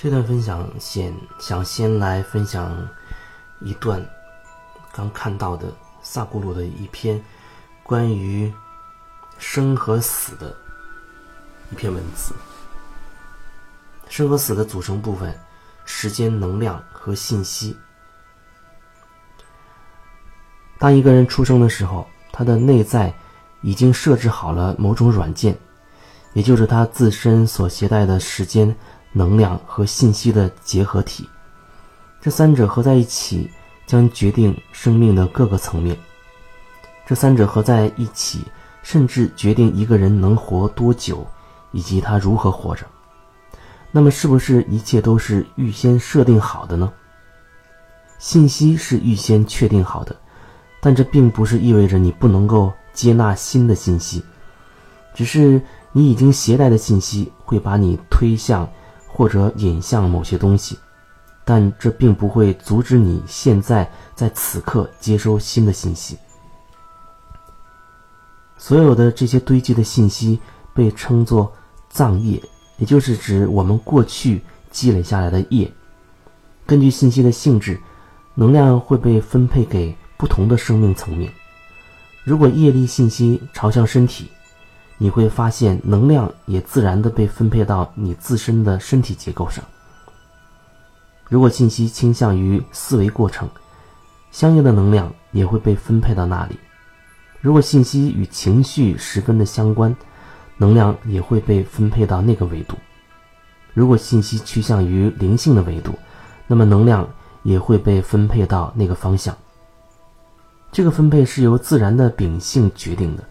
这段分享先想先来分享一段刚看到的萨古鲁的一篇关于生和死的一篇文字。生和死的组成部分：时间、能量和信息。当一个人出生的时候，他的内在已经设置好了某种软件，也就是他自身所携带的时间。能量和信息的结合体，这三者合在一起将决定生命的各个层面。这三者合在一起，甚至决定一个人能活多久，以及他如何活着。那么，是不是一切都是预先设定好的呢？信息是预先确定好的，但这并不是意味着你不能够接纳新的信息，只是你已经携带的信息会把你推向。或者引向某些东西，但这并不会阻止你现在在此刻接收新的信息。所有的这些堆积的信息被称作藏业，也就是指我们过去积累下来的业。根据信息的性质，能量会被分配给不同的生命层面。如果业力信息朝向身体，你会发现，能量也自然的被分配到你自身的身体结构上。如果信息倾向于思维过程，相应的能量也会被分配到那里。如果信息与情绪十分的相关，能量也会被分配到那个维度。如果信息趋向于灵性的维度，那么能量也会被分配到那个方向。这个分配是由自然的秉性决定的。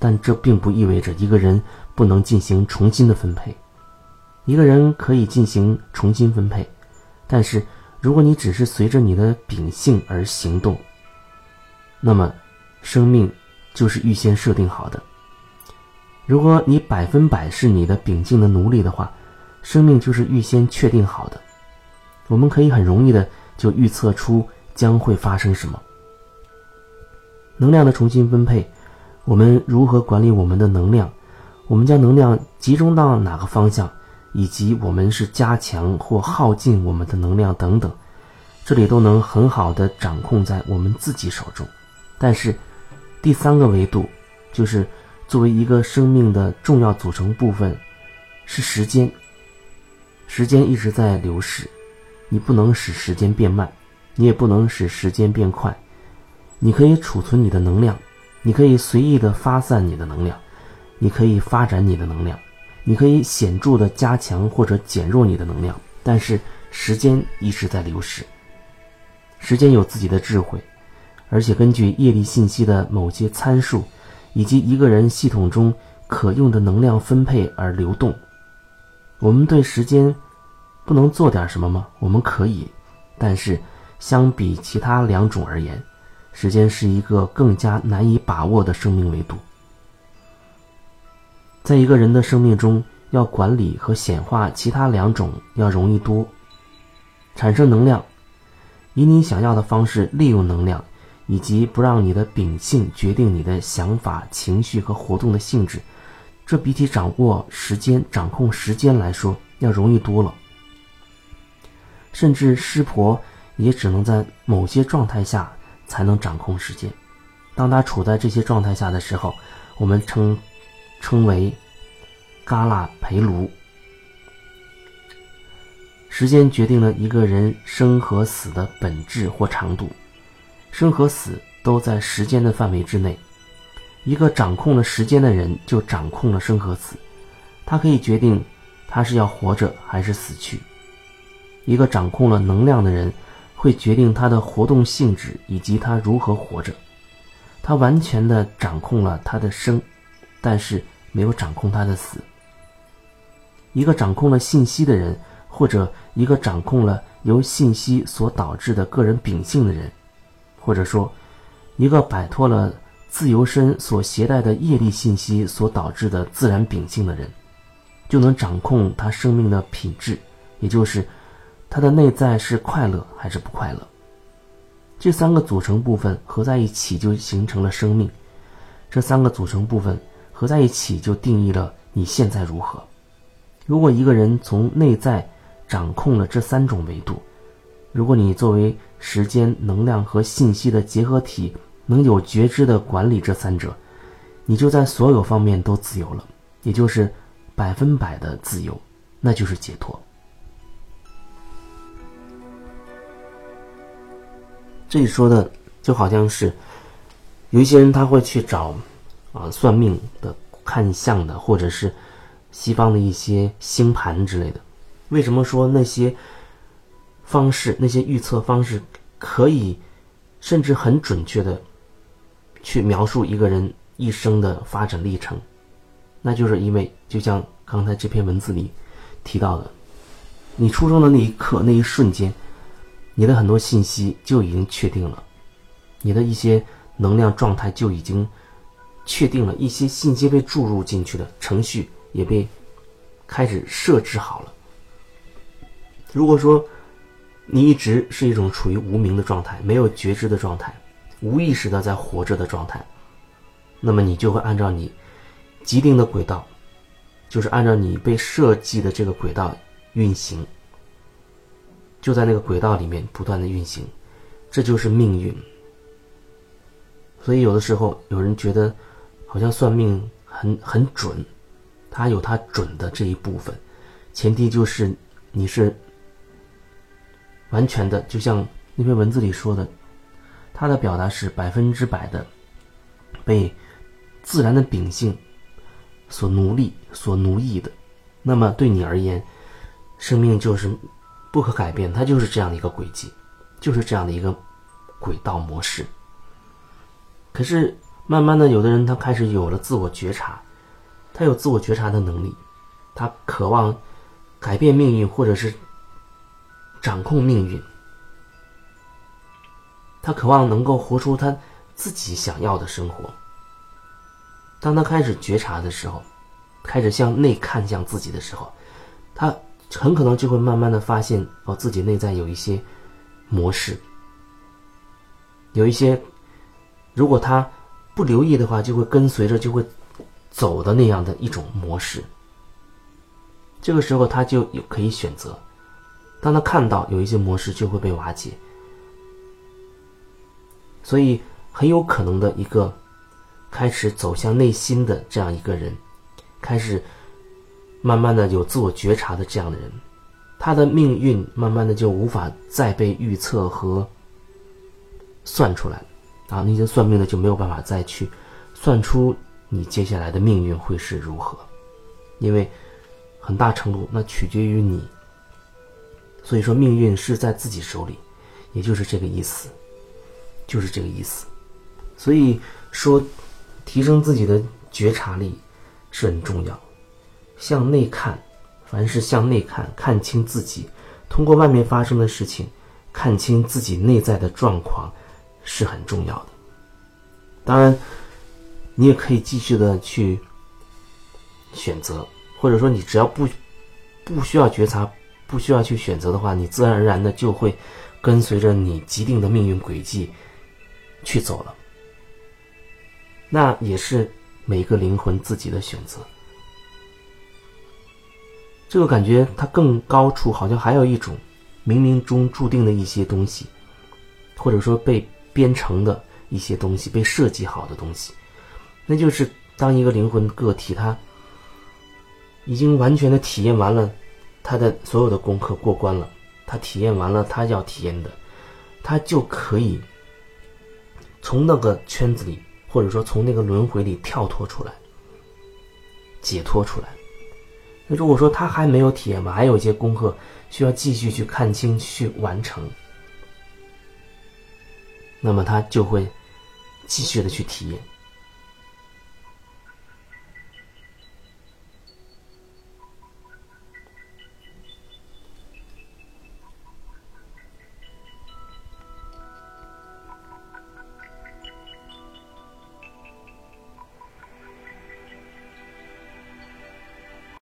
但这并不意味着一个人不能进行重新的分配。一个人可以进行重新分配，但是如果你只是随着你的秉性而行动，那么生命就是预先设定好的。如果你百分百是你的秉性的奴隶的话，生命就是预先确定好的。我们可以很容易的就预测出将会发生什么。能量的重新分配。我们如何管理我们的能量？我们将能量集中到哪个方向？以及我们是加强或耗尽我们的能量等等，这里都能很好的掌控在我们自己手中。但是，第三个维度，就是作为一个生命的重要组成部分，是时间。时间一直在流逝，你不能使时间变慢，你也不能使时间变快。你可以储存你的能量。你可以随意的发散你的能量，你可以发展你的能量，你可以显著的加强或者减弱你的能量。但是时间一直在流逝，时间有自己的智慧，而且根据业力信息的某些参数，以及一个人系统中可用的能量分配而流动。我们对时间不能做点什么吗？我们可以，但是相比其他两种而言。时间是一个更加难以把握的生命维度。在一个人的生命中，要管理和显化其他两种要容易多。产生能量，以你想要的方式利用能量，以及不让你的秉性决定你的想法、情绪和活动的性质，这比起掌握时间、掌控时间来说要容易多了。甚至师婆也只能在某些状态下。才能掌控时间。当他处在这些状态下的时候，我们称称为嘎拉培卢。时间决定了一个人生和死的本质或长度，生和死都在时间的范围之内。一个掌控了时间的人，就掌控了生和死。他可以决定他是要活着还是死去。一个掌控了能量的人。会决定他的活动性质以及他如何活着，他完全的掌控了他的生，但是没有掌控他的死。一个掌控了信息的人，或者一个掌控了由信息所导致的个人秉性的人，或者说，一个摆脱了自由身所携带的业力信息所导致的自然秉性的人，就能掌控他生命的品质，也就是。他的内在是快乐还是不快乐？这三个组成部分合在一起就形成了生命。这三个组成部分合在一起就定义了你现在如何。如果一个人从内在掌控了这三种维度。如果你作为时间、能量和信息的结合体，能有觉知的管理这三者，你就在所有方面都自由了，也就是百分百的自由，那就是解脱。这里说的就好像是有一些人他会去找啊算命的、看相的，或者是西方的一些星盘之类的。为什么说那些方式、那些预测方式可以甚至很准确的去描述一个人一生的发展历程？那就是因为就像刚才这篇文字里提到的，你出生的那一刻、那一瞬间。你的很多信息就已经确定了，你的一些能量状态就已经确定了，一些信息被注入进去的程序也被开始设置好了。如果说你一直是一种处于无名的状态，没有觉知的状态，无意识的在活着的状态，那么你就会按照你既定的轨道，就是按照你被设计的这个轨道运行。就在那个轨道里面不断的运行，这就是命运。所以有的时候有人觉得，好像算命很很准，它有它准的这一部分，前提就是你是完全的，就像那篇文字里说的，它的表达是百分之百的被自然的秉性所奴隶、所奴役的。那么对你而言，生命就是。不可改变，它就是这样的一个轨迹，就是这样的一个轨道模式。可是慢慢的，有的人他开始有了自我觉察，他有自我觉察的能力，他渴望改变命运，或者是掌控命运，他渴望能够活出他自己想要的生活。当他开始觉察的时候，开始向内看向自己的时候，他。很可能就会慢慢的发现哦，自己内在有一些模式，有一些，如果他不留意的话，就会跟随着就会走的那样的一种模式。这个时候他就有可以选择，当他看到有一些模式就会被瓦解，所以很有可能的一个开始走向内心的这样一个人，开始。慢慢的有自我觉察的这样的人，他的命运慢慢的就无法再被预测和算出来，啊，那些算命的就没有办法再去算出你接下来的命运会是如何，因为很大程度那取决于你。所以说命运是在自己手里，也就是这个意思，就是这个意思。所以说，提升自己的觉察力是很重要。向内看，凡是向内看，看清自己，通过外面发生的事情，看清自己内在的状况，是很重要的。当然，你也可以继续的去选择，或者说你只要不不需要觉察，不需要去选择的话，你自然而然的就会跟随着你既定的命运轨迹去走了。那也是每个灵魂自己的选择。这个感觉，它更高处好像还有一种冥冥中注定的一些东西，或者说被编程的一些东西，被设计好的东西，那就是当一个灵魂个体，他已经完全的体验完了他的所有的功课过关了，他体验完了他要体验的，他就可以从那个圈子里，或者说从那个轮回里跳脱出来，解脱出来。那如果说他还没有体验完，还有一些功课需要继续去看清、去完成，那么他就会继续的去体验，